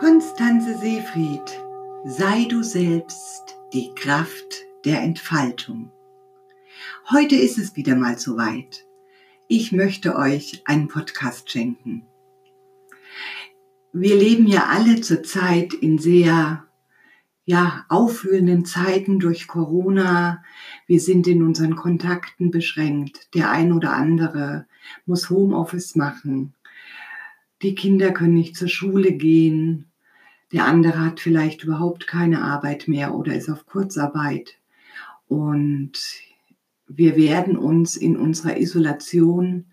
Konstanze Seefried, sei du selbst die Kraft der Entfaltung. Heute ist es wieder mal soweit. Ich möchte euch einen Podcast schenken. Wir leben ja alle zurzeit in sehr ja, aufwühlenden Zeiten durch Corona. Wir sind in unseren Kontakten beschränkt. Der ein oder andere muss Homeoffice machen. Die Kinder können nicht zur Schule gehen. Der andere hat vielleicht überhaupt keine Arbeit mehr oder ist auf Kurzarbeit. Und wir werden uns in unserer Isolation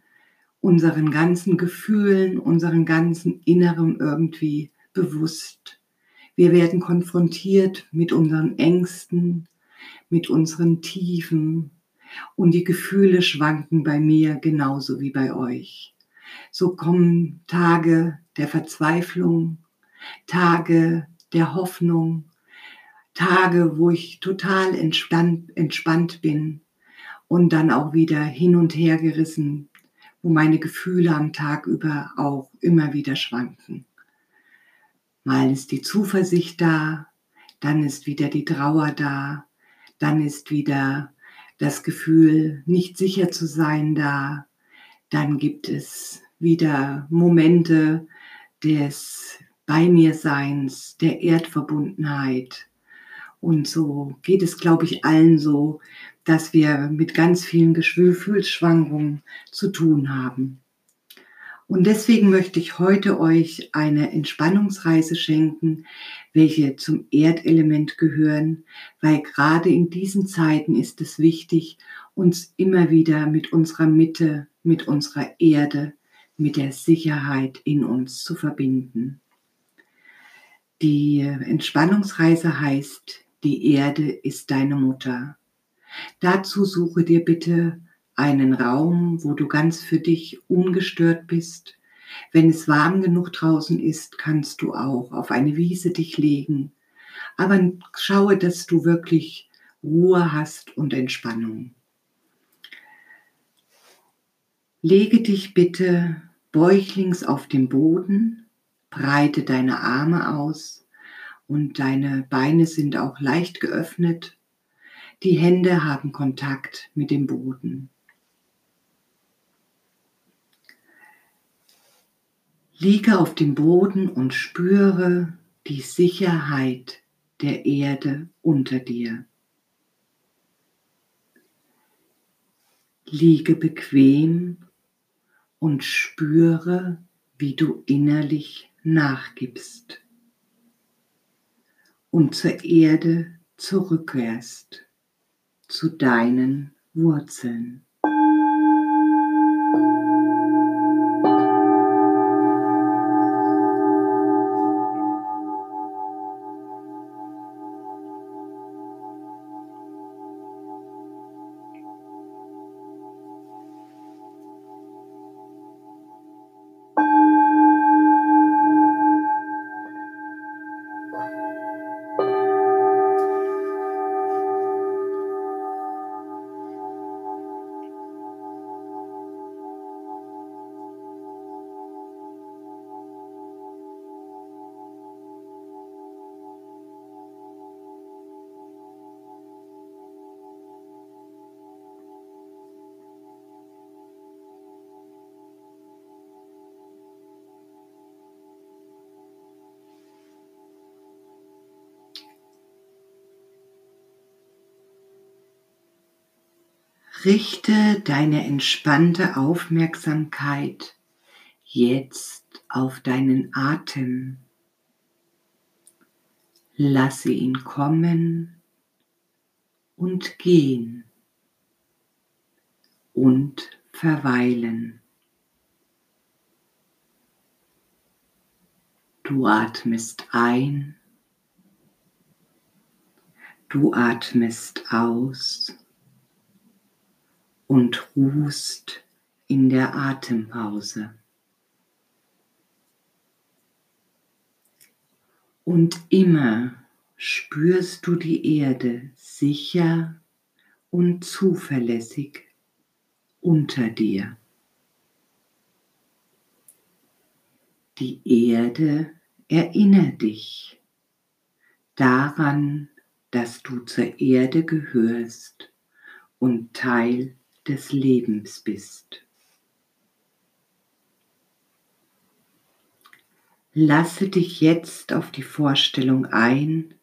unseren ganzen Gefühlen, unseren ganzen Inneren irgendwie bewusst. Wir werden konfrontiert mit unseren Ängsten, mit unseren Tiefen und die Gefühle schwanken bei mir genauso wie bei euch. So kommen Tage der Verzweiflung, Tage der Hoffnung, Tage, wo ich total entspannt, entspannt bin und dann auch wieder hin und her gerissen, wo meine Gefühle am Tag über auch immer wieder schwanken. Mal ist die Zuversicht da, dann ist wieder die Trauer da, dann ist wieder das Gefühl, nicht sicher zu sein da, dann gibt es wieder Momente des bei mir Seins, der Erdverbundenheit. Und so geht es, glaube ich, allen so, dass wir mit ganz vielen Gefühlsschwankungen zu tun haben. Und deswegen möchte ich heute euch eine Entspannungsreise schenken, welche zum Erdelement gehören, weil gerade in diesen Zeiten ist es wichtig, uns immer wieder mit unserer Mitte, mit unserer Erde, mit der Sicherheit in uns zu verbinden. Die Entspannungsreise heißt, die Erde ist deine Mutter. Dazu suche dir bitte einen Raum, wo du ganz für dich ungestört bist. Wenn es warm genug draußen ist, kannst du auch auf eine Wiese dich legen. Aber schaue, dass du wirklich Ruhe hast und Entspannung. Lege dich bitte bäuchlings auf dem Boden breite deine Arme aus und deine Beine sind auch leicht geöffnet. Die Hände haben Kontakt mit dem Boden. Liege auf dem Boden und spüre die Sicherheit der Erde unter dir. Liege bequem und spüre, wie du innerlich nachgibst und zur Erde zurückkehrst, zu deinen Wurzeln. Richte deine entspannte Aufmerksamkeit jetzt auf deinen Atem. Lasse ihn kommen und gehen und verweilen. Du atmest ein, du atmest aus und ruhst in der Atempause. Und immer spürst du die Erde sicher und zuverlässig unter dir. Die Erde Erinnere dich daran, dass du zur Erde gehörst und Teil des Lebens bist. Lasse dich jetzt auf die Vorstellung ein,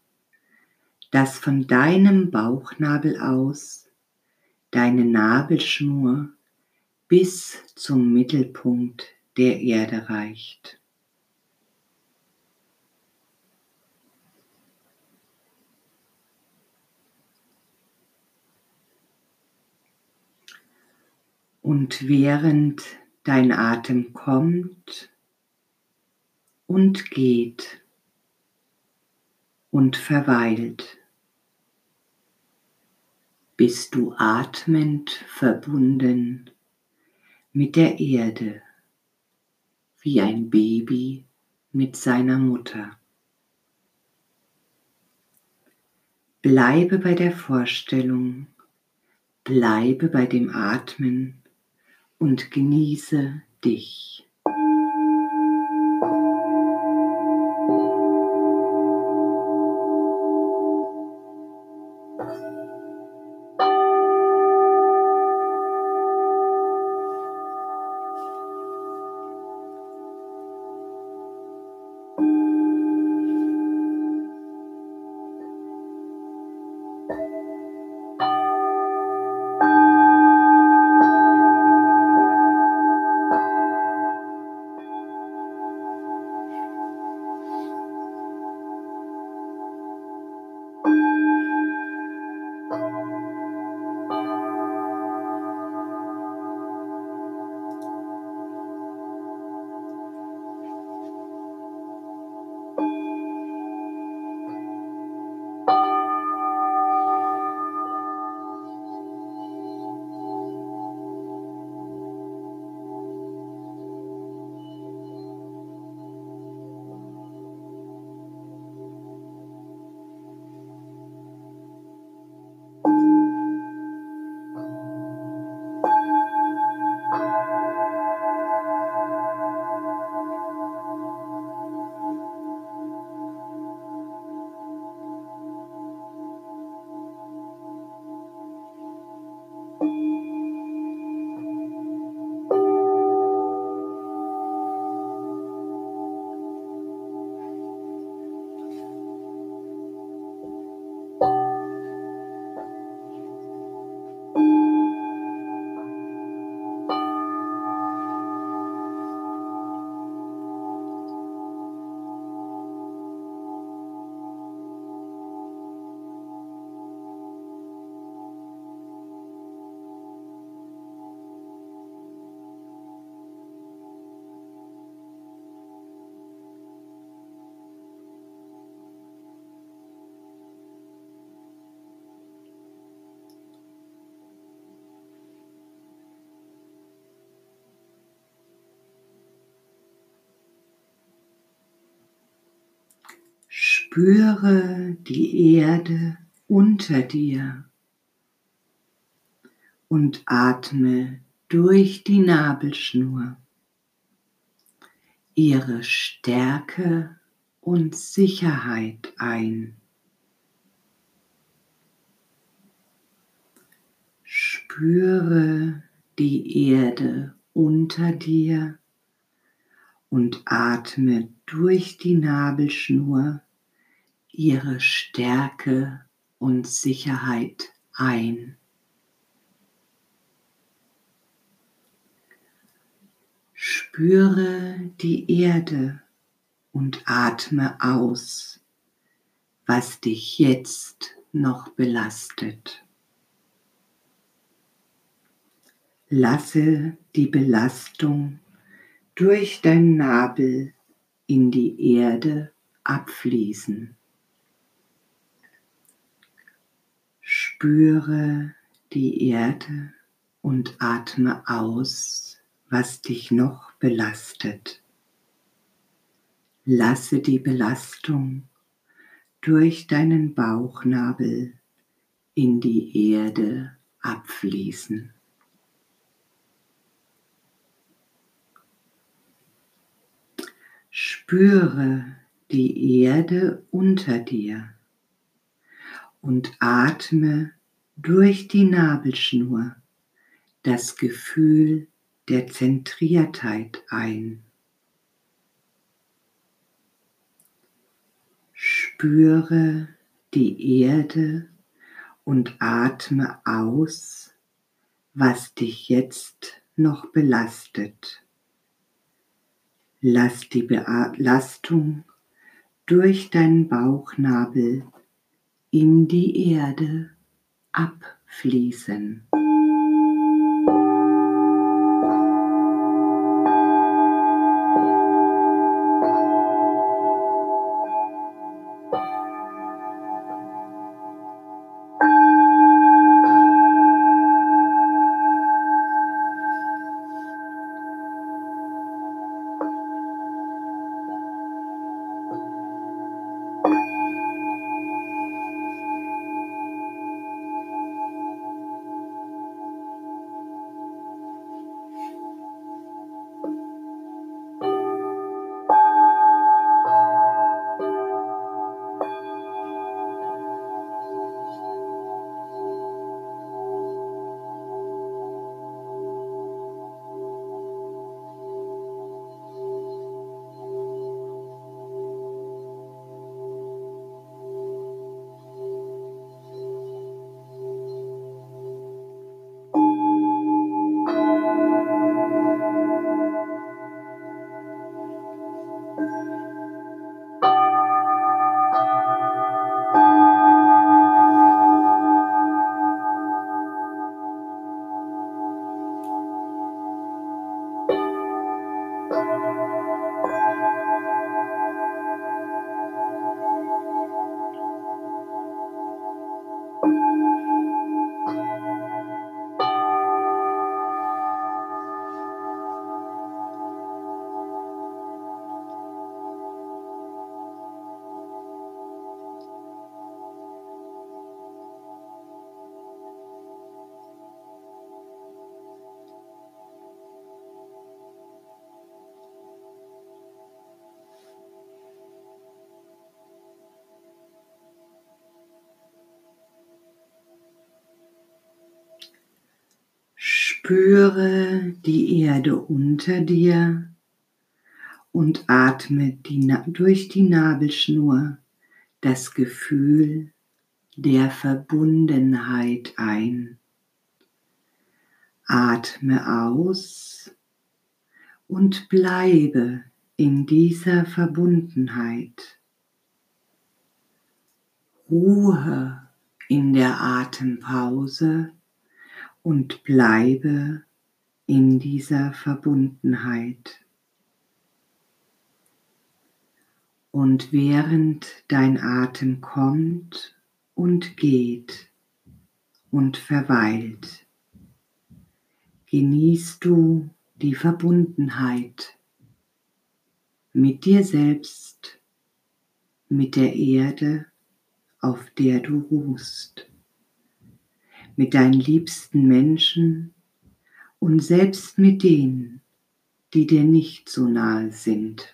dass von deinem Bauchnabel aus deine Nabelschnur bis zum Mittelpunkt der Erde reicht. Und während dein Atem kommt und geht und verweilt, bist du atmend verbunden mit der Erde, wie ein Baby mit seiner Mutter. Bleibe bei der Vorstellung, bleibe bei dem Atmen und genieße dich. Spüre die Erde unter dir und atme durch die Nabelschnur ihre Stärke und Sicherheit ein. Spüre die Erde unter dir und atme durch die Nabelschnur ihre Stärke und Sicherheit ein. Spüre die Erde und atme aus, was dich jetzt noch belastet. Lasse die Belastung durch deinen Nabel in die Erde abfließen. Spüre die Erde und atme aus, was dich noch belastet. Lasse die Belastung durch deinen Bauchnabel in die Erde abfließen. Spüre die Erde unter dir und atme durch die Nabelschnur das Gefühl der Zentriertheit ein. Spüre die Erde und atme aus, was dich jetzt noch belastet. Lass die Belastung durch deinen Bauchnabel in die Erde abfließen. Spüre die Erde unter dir und atme die, durch die Nabelschnur das Gefühl der Verbundenheit ein. Atme aus und bleibe in dieser Verbundenheit. Ruhe in der Atempause und bleibe in dieser Verbundenheit. Und während dein Atem kommt und geht und verweilt, genießt du die Verbundenheit mit dir selbst, mit der Erde, auf der du ruhst mit deinen liebsten Menschen und selbst mit denen, die dir nicht so nahe sind.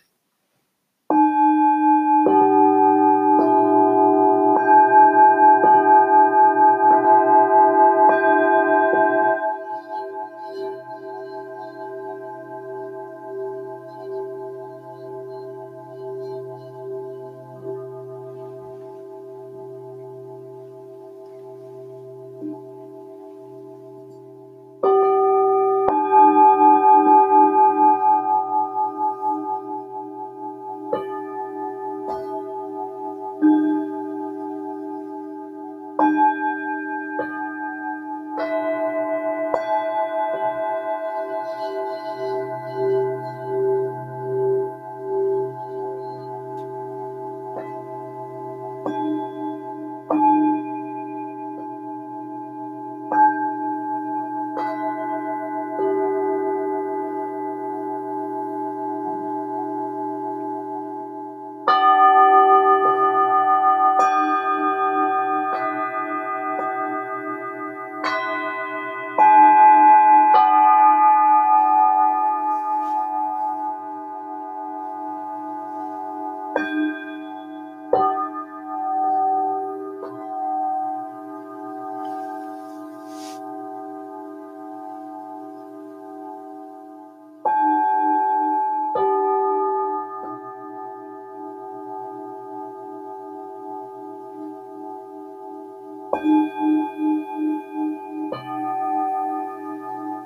Thank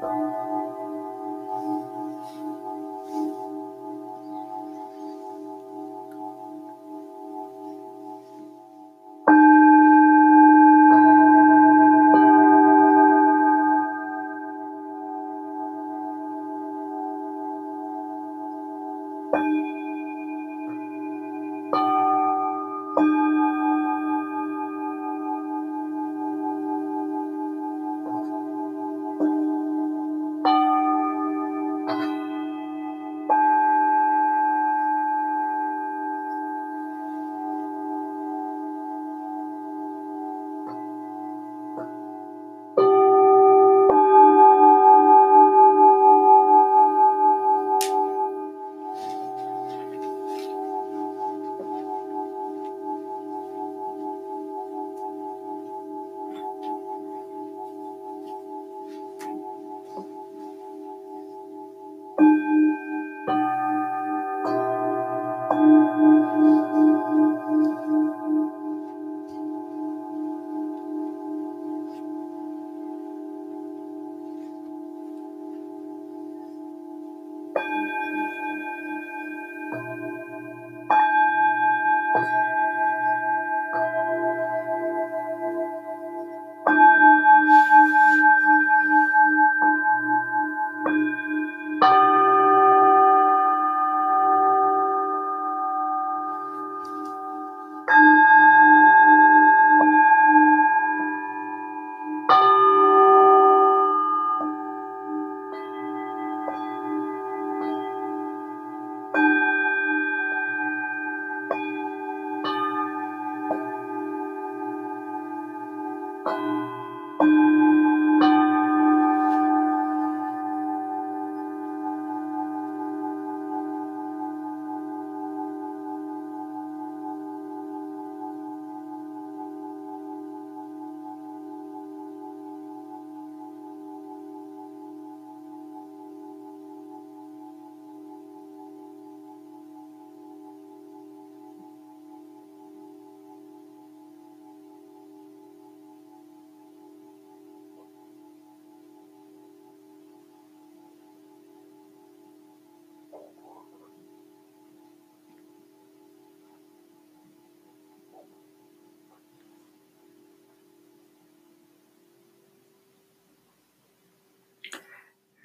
you.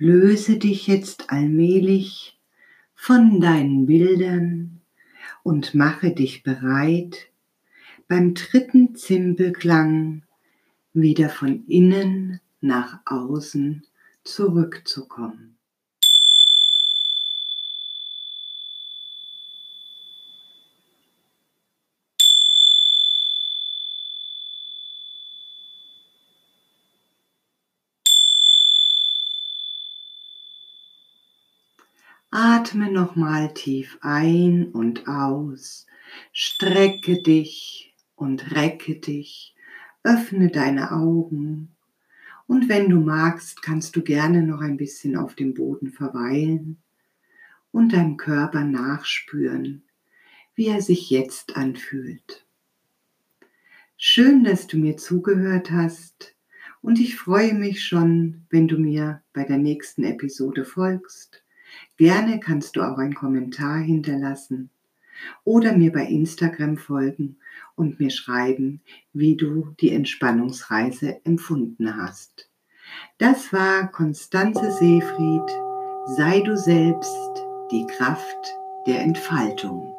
Löse dich jetzt allmählich von deinen Bildern und mache dich bereit, beim dritten Zimbelklang wieder von innen nach außen zurückzukommen. Atme nochmal tief ein und aus. Strecke dich und recke dich. Öffne deine Augen. Und wenn du magst, kannst du gerne noch ein bisschen auf dem Boden verweilen und deinem Körper nachspüren, wie er sich jetzt anfühlt. Schön, dass du mir zugehört hast und ich freue mich schon, wenn du mir bei der nächsten Episode folgst Gerne kannst du auch einen Kommentar hinterlassen oder mir bei Instagram folgen und mir schreiben, wie du die Entspannungsreise empfunden hast. Das war Konstanze Seefried. Sei du selbst die Kraft der Entfaltung.